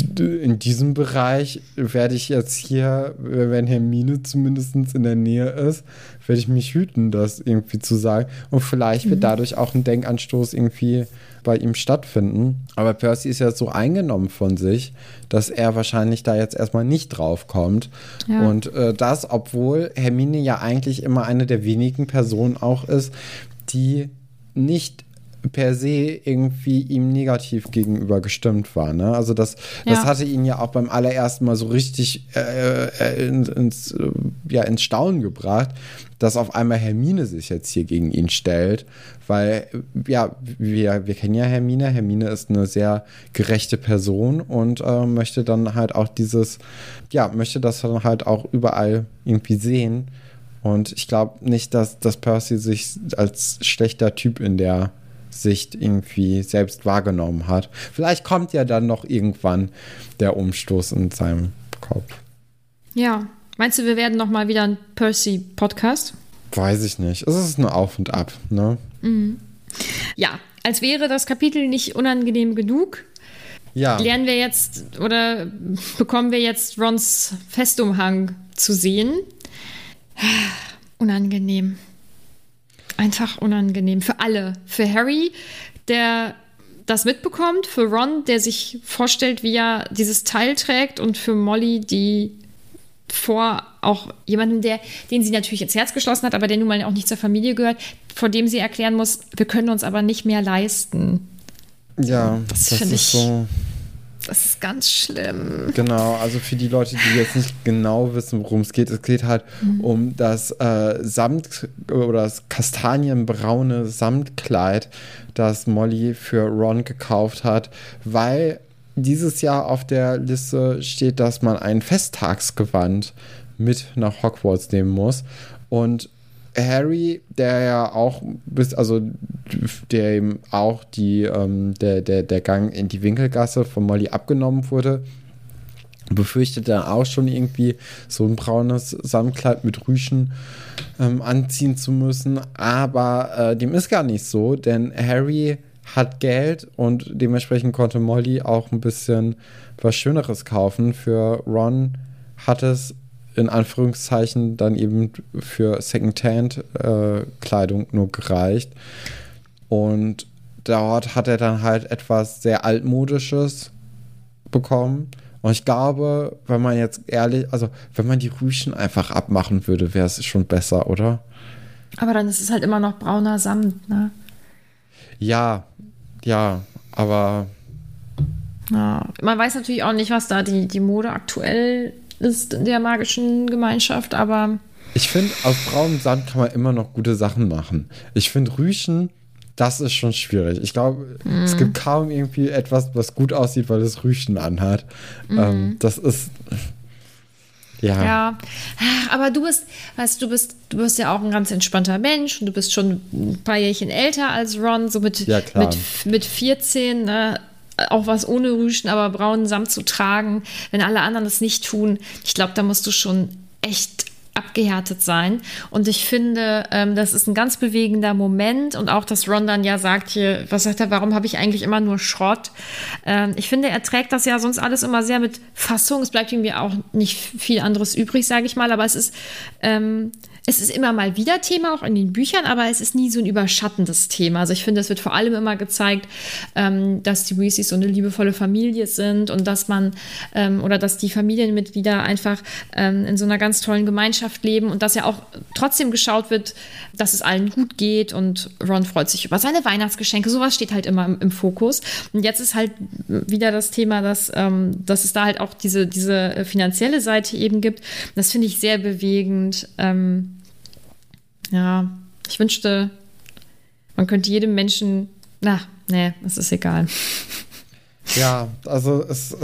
in diesem Bereich werde ich jetzt hier, wenn Hermine zumindest in der Nähe ist, werde ich mich hüten, das irgendwie zu sagen. Und vielleicht mhm. wird dadurch auch ein Denkanstoß irgendwie bei ihm stattfinden. Aber Percy ist ja so eingenommen von sich, dass er wahrscheinlich da jetzt erstmal nicht drauf kommt. Ja. Und äh, das, obwohl Hermine ja eigentlich immer eine der wenigen Personen auch ist, die nicht per se irgendwie ihm negativ gegenüber gestimmt war. Ne? Also das, ja. das hatte ihn ja auch beim allerersten Mal so richtig äh, äh, ins, äh, ja, ins Staunen gebracht, dass auf einmal Hermine sich jetzt hier gegen ihn stellt, weil ja, wir, wir kennen ja Hermine. Hermine ist eine sehr gerechte Person und äh, möchte dann halt auch dieses, ja, möchte das dann halt auch überall irgendwie sehen. Und ich glaube nicht, dass, dass Percy sich als schlechter Typ in der Sicht irgendwie selbst wahrgenommen hat. Vielleicht kommt ja dann noch irgendwann der Umstoß in seinem Kopf. Ja. Meinst du, wir werden noch mal wieder ein Percy-Podcast? Weiß ich nicht. Es ist nur auf und ab, ne? Mhm. Ja, als wäre das Kapitel nicht unangenehm genug, Ja. lernen wir jetzt oder bekommen wir jetzt Rons Festumhang zu sehen. Unangenehm. Einfach unangenehm. Für alle. Für Harry, der das mitbekommt, für Ron, der sich vorstellt, wie er dieses Teil trägt, und für Molly, die vor auch jemanden, der, den sie natürlich ins Herz geschlossen hat, aber der nun mal auch nicht zur Familie gehört, vor dem sie erklären muss, wir können uns aber nicht mehr leisten. Ja, Das das, finde ist ich- so. Das ist ganz schlimm. Genau, also für die Leute, die jetzt nicht genau wissen, worum es geht, es geht halt um das äh, Samt oder das kastanienbraune Samtkleid, das Molly für Ron gekauft hat, weil dieses Jahr auf der Liste steht, dass man ein Festtagsgewand mit nach Hogwarts nehmen muss. Und Harry, der ja auch bis, also der ihm auch die, ähm, der, der, der Gang in die Winkelgasse von Molly abgenommen wurde, befürchtet dann auch schon irgendwie so ein braunes Samtkleid mit Rüschen ähm, anziehen zu müssen. Aber äh, dem ist gar nicht so, denn Harry hat Geld und dementsprechend konnte Molly auch ein bisschen was Schöneres kaufen. Für Ron hat es in Anführungszeichen dann eben für Secondhand-Kleidung nur gereicht. Und dort hat er dann halt etwas sehr altmodisches bekommen. Und ich glaube, wenn man jetzt ehrlich, also wenn man die Rüschen einfach abmachen würde, wäre es schon besser, oder? Aber dann ist es halt immer noch brauner Samt, ne? Ja, ja, aber Ja. Man weiß natürlich auch nicht, was da die, die Mode aktuell ist in der magischen Gemeinschaft, aber ich finde, aus braunem Sand kann man immer noch gute Sachen machen. Ich finde Rüschen, das ist schon schwierig. Ich glaube, es gibt kaum irgendwie etwas, was gut aussieht, weil es Rüschen anhat. Ähm, das ist. Ja. ja. Aber du bist, weißt du, du bist, du bist ja auch ein ganz entspannter Mensch und du bist schon ein paar Jährchen älter als Ron, so mit, Ja, mit, mit 14, ne? Auch was ohne Rüschen, aber braunen Samt zu tragen, wenn alle anderen das nicht tun. Ich glaube, da musst du schon echt abgehärtet sein. Und ich finde, ähm, das ist ein ganz bewegender Moment. Und auch, dass Ron dann ja sagt hier, was sagt er, warum habe ich eigentlich immer nur Schrott? Ähm, ich finde, er trägt das ja sonst alles immer sehr mit Fassung. Es bleibt ihm ja auch nicht viel anderes übrig, sage ich mal. Aber es ist, ähm, es ist immer mal wieder Thema, auch in den Büchern, aber es ist nie so ein überschattendes Thema. Also ich finde, es wird vor allem immer gezeigt, ähm, dass die Weasleys so eine liebevolle Familie sind und dass man ähm, oder dass die Familienmitglieder einfach ähm, in so einer ganz tollen Gemeinschaft leben und dass ja auch trotzdem geschaut wird, dass es allen gut geht und Ron freut sich über seine Weihnachtsgeschenke. Sowas steht halt immer im, im Fokus. Und jetzt ist halt wieder das Thema, dass, ähm, dass es da halt auch diese, diese finanzielle Seite eben gibt. Das finde ich sehr bewegend. Ähm, ja, ich wünschte, man könnte jedem Menschen. Na, nee, es ist egal. Ja, also es,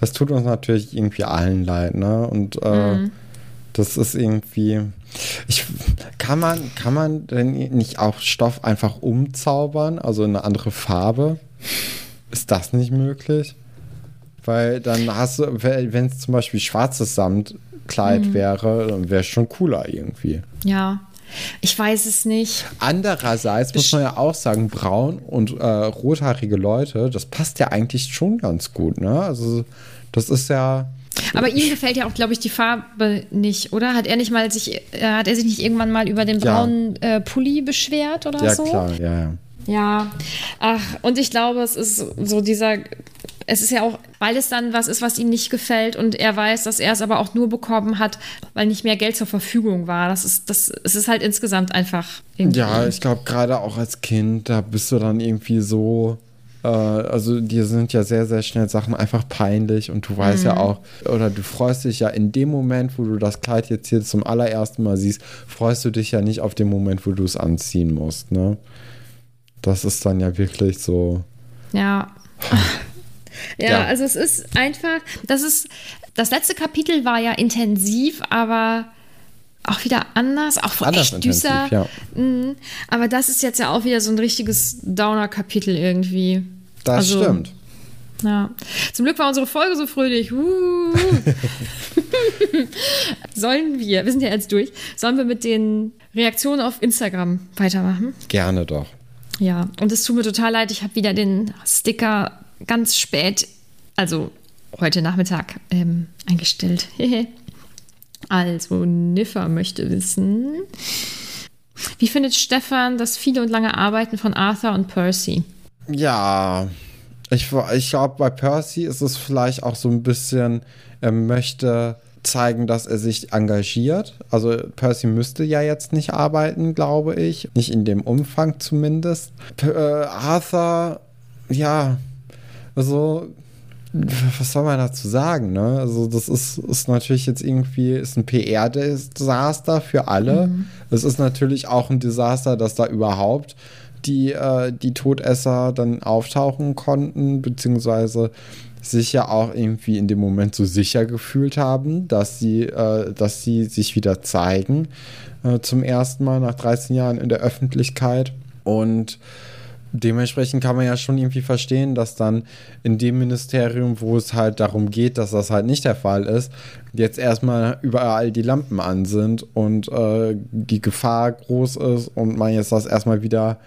das tut uns natürlich irgendwie allen leid, ne? Und äh, das ist irgendwie. Ich, kann, man, kann man denn nicht auch Stoff einfach umzaubern, also in eine andere Farbe? Ist das nicht möglich? Weil dann hast du, wenn es zum Beispiel schwarzes Samtkleid wäre, dann wäre es schon cooler irgendwie. Ja, ich weiß es nicht. Andererseits muss man ja auch sagen, braun und äh, rothaarige Leute, das passt ja eigentlich schon ganz gut, ne? Also das ist ja. Aber ihm gefällt ja auch, glaube ich, die Farbe nicht, oder? Hat er nicht mal sich, äh, hat er sich nicht irgendwann mal über den Ja. braunen äh, Pulli beschwert oder Ja, so? klar, ja, ja. Ja, ach, und ich glaube, es ist so dieser, es ist ja auch, weil es dann was ist, was ihm nicht gefällt und er weiß, dass er es aber auch nur bekommen hat, weil nicht mehr Geld zur Verfügung war. Das ist, das, es ist halt insgesamt einfach irgendwie. Ja, ich glaube, gerade auch als Kind, da bist du dann irgendwie so. Äh, also, dir sind ja sehr, sehr schnell Sachen einfach peinlich und du weißt ja auch, oder du freust dich ja in dem Moment, wo du das Kleid jetzt hier zum allerersten Mal siehst, freust du dich ja nicht auf den Moment, wo du es anziehen musst, ne? Das ist dann ja wirklich so. Ja. ja. Ja. also es ist einfach, das ist, das letzte Kapitel war ja intensiv, aber auch wieder anders, auch Anders echt düster. ja. Mhm. Aber das ist jetzt ja auch wieder so ein richtiges Downer-Kapitel irgendwie. Das Also, stimmt. Ja. Zum Glück war unsere Folge so fröhlich. Uh. Sollen wir, wir sind ja jetzt durch, sollen wir mit den Reaktionen auf Instagram weitermachen? Gerne doch. Ja, und es tut mir total leid, ich habe wieder den Sticker ganz spät, also heute Nachmittag, ähm, eingestellt. also, Niffer möchte wissen, wie findet Stefan das viele und lange Arbeiten von Arthur und Percy? Ja, ich, ich glaube, bei Percy ist es vielleicht auch so ein bisschen, er möchte zeigen, dass er sich engagiert. Also Percy müsste ja jetzt nicht arbeiten, glaube ich. Nicht in dem Umfang zumindest. P äh, Arthur, ja, also was soll man dazu sagen, ne? Also, das ist, ist natürlich jetzt irgendwie ist ein PR-Desaster für alle. Mhm. Es ist natürlich auch ein Desaster, dass da überhaupt die, äh, die Todesser dann auftauchen konnten, beziehungsweise sich ja auch irgendwie in dem Moment so sicher gefühlt haben, dass sie, äh, dass sie sich wieder zeigen äh, zum ersten Mal nach 13 Jahren in der Öffentlichkeit. Und dementsprechend kann man ja schon irgendwie verstehen, dass dann in dem Ministerium, wo es halt darum geht, dass das halt nicht der Fall ist, jetzt erstmal überall die Lampen an sind und äh, die Gefahr groß ist und man jetzt das erstmal wieder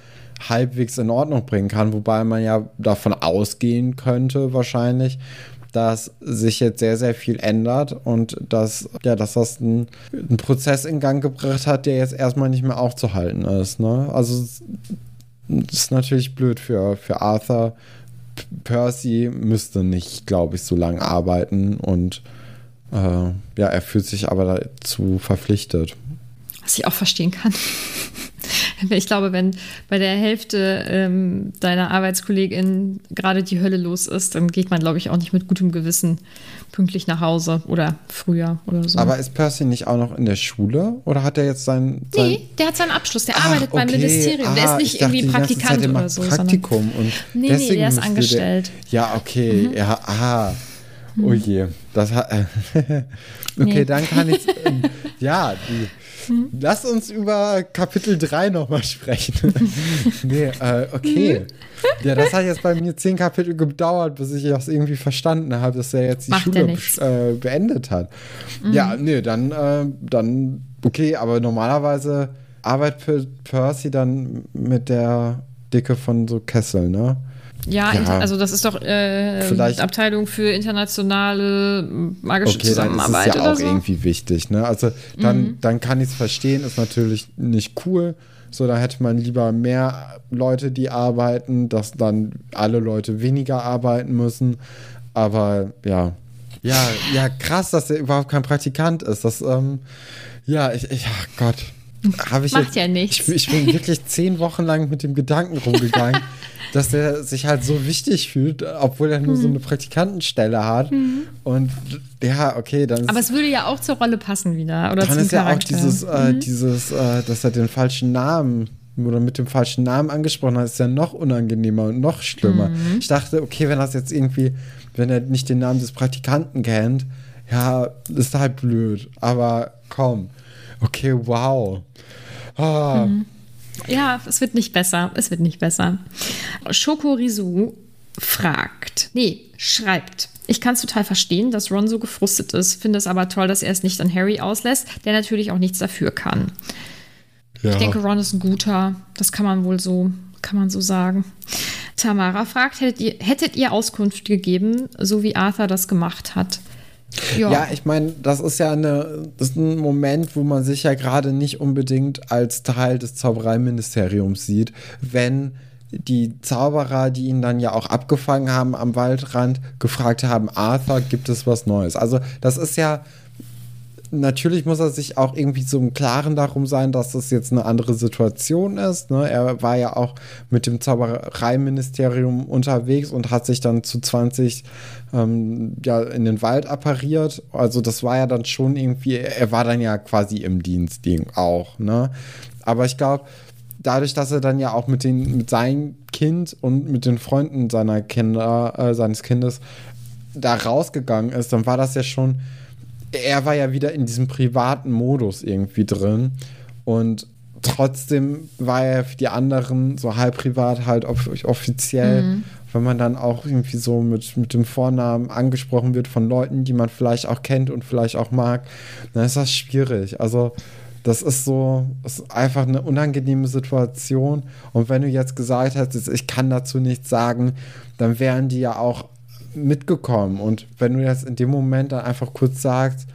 halbwegs in Ordnung bringen kann, wobei man ja davon ausgehen könnte wahrscheinlich, dass sich jetzt sehr, sehr viel ändert und dass, ja, dass das einen Prozess in Gang gebracht hat, der jetzt erstmal nicht mehr aufzuhalten ist. Ne? Also das ist natürlich blöd für, für Arthur. Percy müsste nicht, glaube ich, so lange arbeiten und äh, ja, er fühlt sich aber dazu verpflichtet. Was ich auch verstehen kann. Ich glaube, wenn bei der Hälfte ähm, deiner ArbeitskollegInnen gerade die Hölle los ist, dann geht man, glaube ich, auch nicht mit gutem Gewissen pünktlich nach Hause oder früher oder so. Aber ist Percy nicht auch noch in der Schule oder hat er jetzt seinen. Sein nee, der hat seinen Abschluss, der Ach, arbeitet okay. beim Ministerium. Ah, der ist nicht irgendwie Praktikant oder so. Praktikum und nee, nee, der ist angestellt. Der, ja, okay, mhm. ja, aha. Oh je, das hat. okay, nee. dann kann ich. ja, die, hm? Lass uns über Kapitel 3 nochmal sprechen. nee, äh, okay. Ja, das hat jetzt bei mir zehn Kapitel gedauert, bis ich das irgendwie verstanden habe, dass er jetzt die Macht Schule äh, beendet hat. Mhm. Ja, nee, dann, äh, dann, okay, aber normalerweise arbeitet Percy dann mit der Dicke von so Kessel, ne? Ja, ja, also das ist doch äh, Abteilung für internationale magische okay, Zusammenarbeit. Das ist ja auch so. irgendwie wichtig. Ne? Also dann, mhm. dann kann ich es verstehen, ist natürlich nicht cool. So, da hätte man lieber mehr Leute, die arbeiten, dass dann alle Leute weniger arbeiten müssen. Aber ja, ja, ja, krass, dass er überhaupt kein Praktikant ist. Das, ähm, ja, ich, ich, ach Gott. Habe ich Macht jetzt, ja nichts. Ich, ich bin wirklich zehn Wochen lang mit dem Gedanken rumgegangen, dass er sich halt so wichtig fühlt, obwohl er nur mhm. so eine Praktikantenstelle hat. Mhm. Und ja, okay, dann Aber es würde ja auch zur Rolle passen wieder. Oder dann ist ja auch dieses, äh, mhm. dieses äh, dass er den falschen Namen oder mit dem falschen Namen angesprochen hat, ist ja noch unangenehmer und noch schlimmer. Mhm. Ich dachte, okay, wenn das jetzt irgendwie, wenn er nicht den Namen des Praktikanten kennt, ja, ist halt blöd. Aber komm. Okay, wow. Ah. Mhm. Ja, es wird nicht besser. Es wird nicht besser. Schokorisu fragt, nee, schreibt. Ich kann es total verstehen, dass Ron so gefrustet ist, finde es aber toll, dass er es nicht an Harry auslässt, der natürlich auch nichts dafür kann. Ja. Ich denke, Ron ist ein guter, das kann man wohl so, kann man so sagen. Tamara fragt, hättet ihr, hättet ihr Auskunft gegeben, so wie Arthur das gemacht hat? Ja, ja ich meine, das ist ja eine, das ist ein Moment, wo man sich ja gerade nicht unbedingt als Teil des Zaubereiministeriums sieht, wenn die Zauberer, die ihn dann ja auch abgefangen haben am Waldrand, gefragt haben, Arthur, gibt es was Neues? Also das ist ja natürlich muss er sich auch irgendwie so im Klaren darum sein, dass das jetzt eine andere Situation ist. Ne? Er war ja auch mit dem Zaubereiministerium unterwegs und hat sich dann zu 20 ähm, ja, in den Wald appariert. Also das war ja dann schon irgendwie, er war dann ja quasi im Dienst auch. Ne? Aber ich glaube, dadurch, dass er dann ja auch mit, den, mit seinem Kind und mit den Freunden seiner Kinder, äh, seines Kindes da rausgegangen ist, dann war das ja schon er war ja wieder in diesem privaten Modus irgendwie drin und trotzdem war er für die anderen so halb privat, halt offiziell, mhm. wenn man dann auch irgendwie so mit, mit dem Vornamen angesprochen wird von Leuten, die man vielleicht auch kennt und vielleicht auch mag, dann ist das schwierig. Also das ist so, ist einfach eine unangenehme Situation. Und wenn du jetzt gesagt hättest, ich kann dazu nichts sagen, dann wären die ja auch mitgekommen. Und wenn du jetzt in dem Moment dann einfach kurz sagst,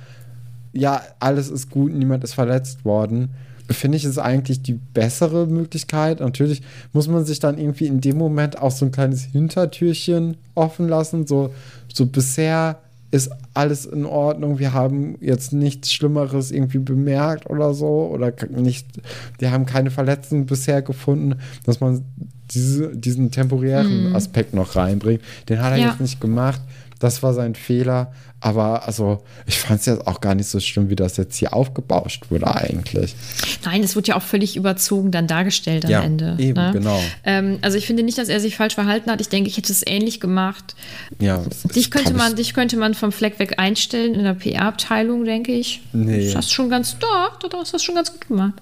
ja, alles ist gut, niemand ist verletzt worden, finde ich, ist eigentlich die bessere Möglichkeit. Natürlich muss man sich dann irgendwie in dem Moment auch so ein kleines Hintertürchen offen lassen. So, so bisher ist alles in Ordnung. Wir haben jetzt nichts Schlimmeres irgendwie bemerkt oder so. Oder nicht, wir haben keine Verletzungen bisher gefunden, dass man diese, diesen temporären mhm. Aspekt noch reinbringt. Den hat er ja. jetzt nicht gemacht. Das war sein Fehler. Aber also, ich fand es jetzt auch gar nicht so schlimm, wie das jetzt hier aufgebauscht wurde eigentlich. Nein, es wurde ja auch völlig überzogen dann dargestellt am ja, Ende. Eben, ne? genau. Ähm, also ich finde nicht, dass er sich falsch verhalten hat. Ich denke, ich hätte es ähnlich gemacht. Ja. Dich könnte man, dich könnte man vom Fleck weg einstellen in der PR-Abteilung, denke ich. Nee. Das hast schon ganz, doch, doch, das hast schon ganz gut gemacht.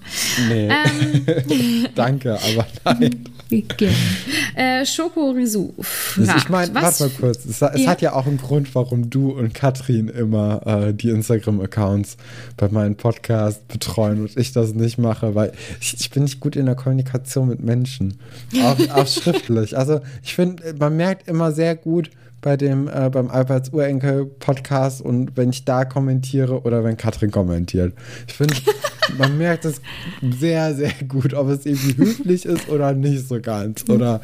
Nee. Ähm. Danke, aber nein. Äh, Schokorisu. Ich meine, warte mal kurz. Es, es ja. hat ja auch einen Grund, warum du und Katrin immer äh, die Instagram-Accounts bei meinem Podcast betreuen und ich das nicht mache, weil ich, ich bin nicht gut in der Kommunikation mit Menschen. Auch, auch schriftlich. Also ich finde, man merkt immer sehr gut, bei dem, äh, beim Alberts Urenkel Podcast und wenn ich da kommentiere oder wenn Katrin kommentiert. Ich finde, man merkt es sehr, sehr gut, ob es irgendwie höflich ist oder nicht so ganz. Oder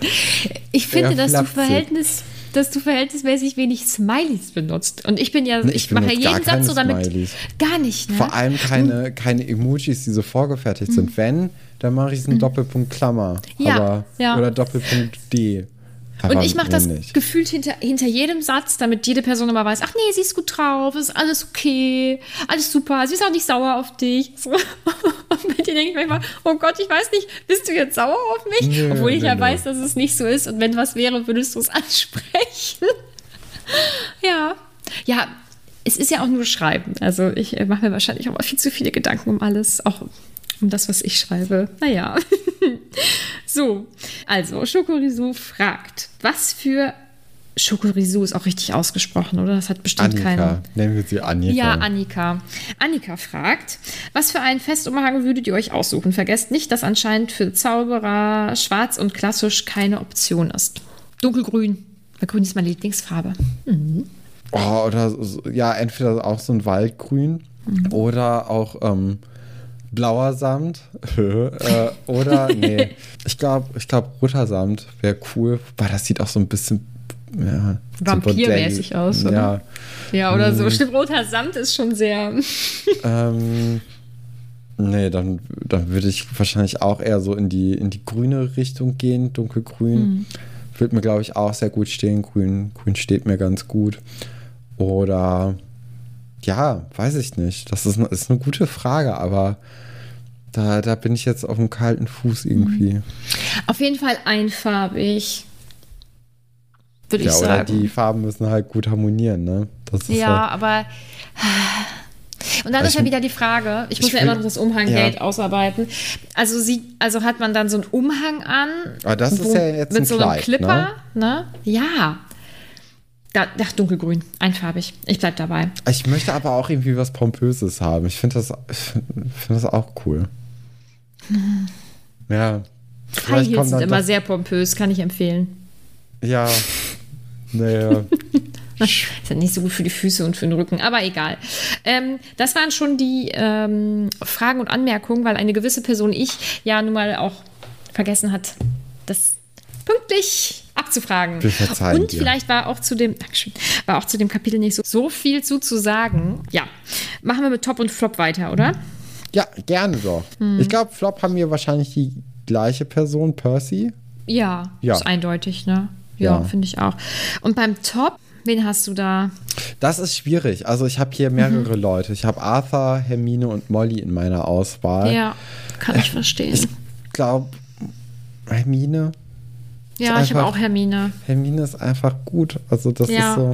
ich finde, dass du Verhältnis dass du verhältnismäßig wenig Smileys benutzt. Und ich bin ja, ich, ich mache ja jeden Satz so damit. Smileys. Gar nicht, ne? Vor allem keine, keine Emojis, die so vorgefertigt mhm. sind. Wenn, dann mache ich es einen mhm. Doppelpunkt Klammer. Ja, aber, ja. Oder Doppelpunkt D. Und ich mache das nicht. gefühlt hinter, hinter jedem Satz, damit jede Person immer weiß, ach nee, sie ist gut drauf, ist alles okay, alles super, sie ist auch nicht sauer auf dich. So. Und bei dir denke ich manchmal, oh Gott, ich weiß nicht, bist du jetzt sauer auf mich? Nö, Obwohl ich nö, ja nö. weiß, dass es nicht so ist. Und wenn was wäre, würdest du es ansprechen. ja. Ja, es ist ja auch nur Schreiben. Also ich äh, mache mir wahrscheinlich auch mal viel zu viele Gedanken um alles, auch um das, was ich schreibe. Naja. so, also Schokorisu fragt, was für Schokorisu ist auch richtig ausgesprochen, oder? Das hat bestimmt Annika. keiner. Nennen wir sie Annika. Ja, Annika. Annika fragt, was für einen Festumhang würdet ihr euch aussuchen? Vergesst nicht, dass anscheinend für Zauberer schwarz und klassisch keine Option ist. Dunkelgrün. Weil grün ist meine Lieblingsfarbe. Mhm. Oh, oder ja, entweder auch so ein Waldgrün mhm. oder auch ähm, blauer Samt äh, oder nee, ich glaube, ich glaube roter Samt wäre cool, weil das sieht auch so ein bisschen ja, Vampirmäßig aus, oder? Ja. Ja, oder so. Hm. Stimmt, roter Samt ist schon sehr. ähm, nee, dann, dann würde ich wahrscheinlich auch eher so in die, in die grüne Richtung gehen, dunkelgrün. Mhm. Würde mir, glaube ich, auch sehr gut stehen. Grün, grün steht mir ganz gut. Oder ja, weiß ich nicht. Das ist eine, ist eine gute Frage, aber da, da bin ich jetzt auf dem kalten Fuß irgendwie. Auf jeden Fall einfarbig. Würde ja, ich sagen. Oder die Farben müssen halt gut harmonieren, ne? ja, halt aber. Und dann ist ja wieder die Frage, ich muss ich ja immer noch das Umhanggeld ja. ausarbeiten. Also sie, also hat man dann so einen Umhang an. Aber das ist ja jetzt mit ein so einem Kleid, Clipper, ne? ne? Ja. Da, ach, dunkelgrün, einfarbig. Ich bleib dabei. Ich möchte aber auch irgendwie was Pompöses haben. Ich finde das, find das auch cool. Ja. High Heels sind immer sehr pompös, kann ich empfehlen. Ja. Naja. ist ja nicht so gut für die Füße und für den Rücken, aber egal. Ähm, das waren schon die ähm, Fragen und Anmerkungen, weil eine gewisse Person ich ja nun mal auch vergessen hat, das pünktlich abzufragen. Und dir. vielleicht war auch zu dem, Dankeschön, war auch zu dem Kapitel nicht so, so viel zu, zu sagen. Ja, machen wir mit Top und Flop weiter, oder? Ja, gerne doch. Hm. Ich glaube, Flop haben wir wahrscheinlich die gleiche Person, Percy. Ja, ja. ist eindeutig, ne? Ja, ja. finde ich auch. Und beim Top, wen hast du da? Das ist schwierig. Also ich habe hier mehrere mhm. Leute. Ich habe Arthur, Hermine und Molly in meiner Auswahl. Ja, kann ich verstehen. Ich glaube, Hermine. Ja, ich habe auch Hermine. Hermine ist einfach gut. Also das ja. ist so.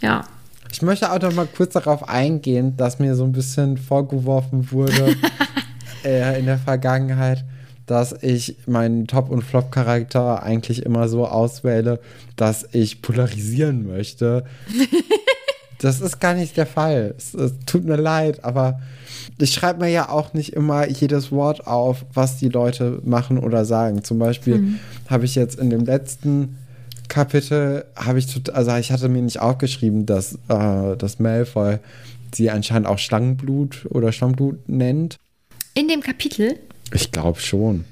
Ja. Ich möchte auch noch mal kurz darauf eingehen, dass mir so ein bisschen vorgeworfen wurde äh, in der Vergangenheit, dass ich meinen Top- und Flop-Charakter eigentlich immer so auswähle, dass ich polarisieren möchte. das ist gar nicht der Fall. Es, es tut mir leid, aber ich schreibe mir ja auch nicht immer jedes Wort auf, was die Leute machen oder sagen. Zum Beispiel mhm. habe ich jetzt in dem letzten Kapitel, habe ich, also ich hatte mir nicht aufgeschrieben, dass, äh, dass Malfoy sie anscheinend auch Schlangenblut oder Schlangenblut nennt. In dem Kapitel? Ich glaube schon.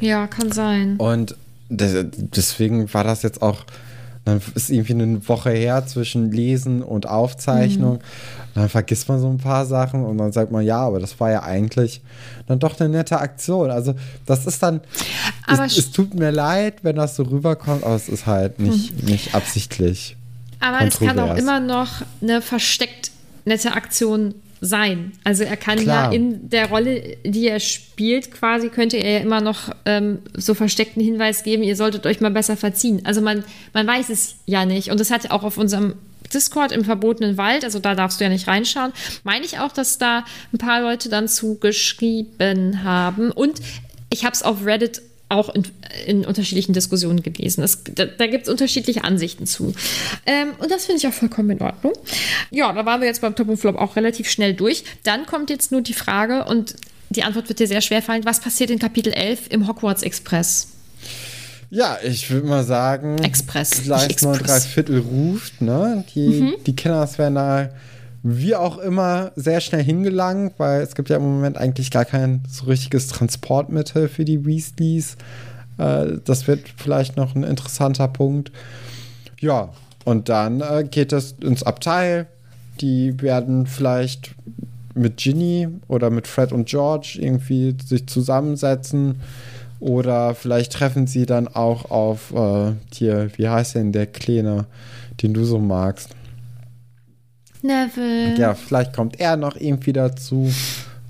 Ja, kann sein. Und deswegen war das jetzt auch dann ist irgendwie eine Woche her zwischen Lesen und Aufzeichnung. Mhm. Dann vergisst man so ein paar Sachen und dann sagt man, ja, aber das war ja eigentlich dann doch eine nette Aktion. Also das ist dann, es, es, tut mir leid, wenn das so rüberkommt, aber es ist halt nicht, mhm. nicht absichtlich. Aber es kann auch immer noch eine versteckt nette Aktion sein. Also er kann Klar. ja in der Rolle, die er spielt, quasi könnte er ja immer noch ähm, so versteckten Hinweis geben, ihr solltet euch mal besser verziehen. Also man, man weiß es ja nicht. Und das hat auch auf unserem Discord im verbotenen Wald, also da darfst du ja nicht reinschauen, meine ich auch, dass da ein paar Leute dann zugeschrieben haben. Und ich habe es auf Reddit auch in, in, unterschiedlichen Diskussionen gelesen. Es, da da gibt es unterschiedliche Ansichten zu. Ähm, und das finde ich auch vollkommen in Ordnung. Ja, da waren wir jetzt beim Top und Flop auch relativ schnell durch. Dann kommt jetzt nur die Frage, und die Antwort wird dir sehr schwer fallen, was passiert in Kapitel 11 im Hogwarts Express? Ja, ich würde mal sagen, Express. Gleis 9 3 Viertel ruft, ne? Die, mhm. die Kenners werden da wie auch immer sehr schnell hingelangt, weil es gibt ja im Moment eigentlich gar kein so richtiges Transportmittel für die Weasleys. Äh, das wird vielleicht noch ein interessanter Punkt. Ja, und dann äh, geht es ins Abteil. Die werden vielleicht mit Ginny oder mit Fred und George irgendwie sich zusammensetzen. Oder vielleicht treffen sie dann auch auf äh, hier, wie heißt denn der Kleine, den du so magst? Neville. Ja, vielleicht kommt er noch irgendwie dazu.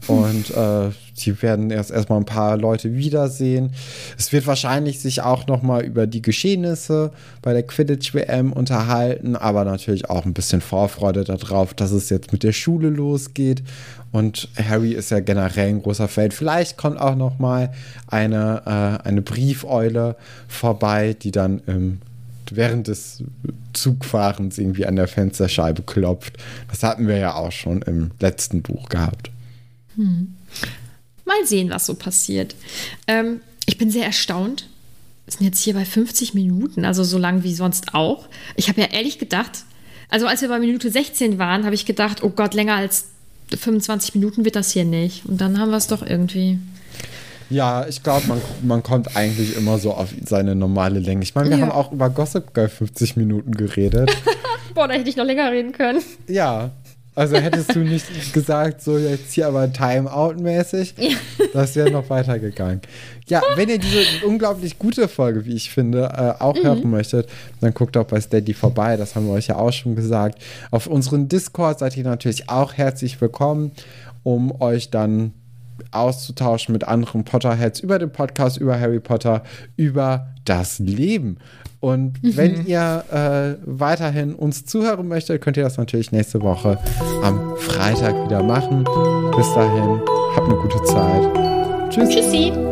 Und äh, sie werden erst erstmal ein paar Leute wiedersehen. Es wird wahrscheinlich sich auch noch mal über die Geschehnisse bei der Quidditch WM unterhalten, aber natürlich auch ein bisschen Vorfreude darauf, dass es jetzt mit der Schule losgeht. Und Harry ist ja generell ein großer Fan. Vielleicht kommt auch noch mal eine, äh, eine Briefeule vorbei, die dann im während des Zugfahrens irgendwie an der Fensterscheibe klopft. Das hatten wir ja auch schon im letzten Buch gehabt. Hm. Mal sehen, was so passiert. Ähm, ich bin sehr erstaunt. Wir sind jetzt hier bei 50 Minuten, also so lang wie sonst auch. Ich habe ja ehrlich gedacht, also als wir bei Minute 16 waren, habe ich gedacht, oh Gott, länger als 25 Minuten wird das hier nicht. Und dann haben wir es doch irgendwie. Ja, ich glaube, man, man kommt eigentlich immer so auf seine normale Länge. Ich meine, wir ja. haben auch über Gossip Girl 50 Minuten geredet. Boah, da hätte ich noch länger reden können. Ja. Also hättest du nicht gesagt, so jetzt hier aber Timeout-mäßig, ja. das wäre noch weitergegangen. Ja, wenn ihr diese unglaublich gute Folge, wie ich finde, äh, auch mhm. hören möchtet, dann guckt doch bei Steady vorbei. Das haben wir euch ja auch schon gesagt. Auf unseren Discord seid ihr natürlich auch herzlich willkommen, um euch dann auszutauschen mit anderen Potterheads über den Podcast, über Harry Potter, über das Leben. Und mhm. wenn ihr äh, weiterhin uns zuhören möchtet, könnt ihr das natürlich nächste Woche am Freitag wieder machen. Bis dahin, habt eine gute Zeit. Tschüss. Tschüssi.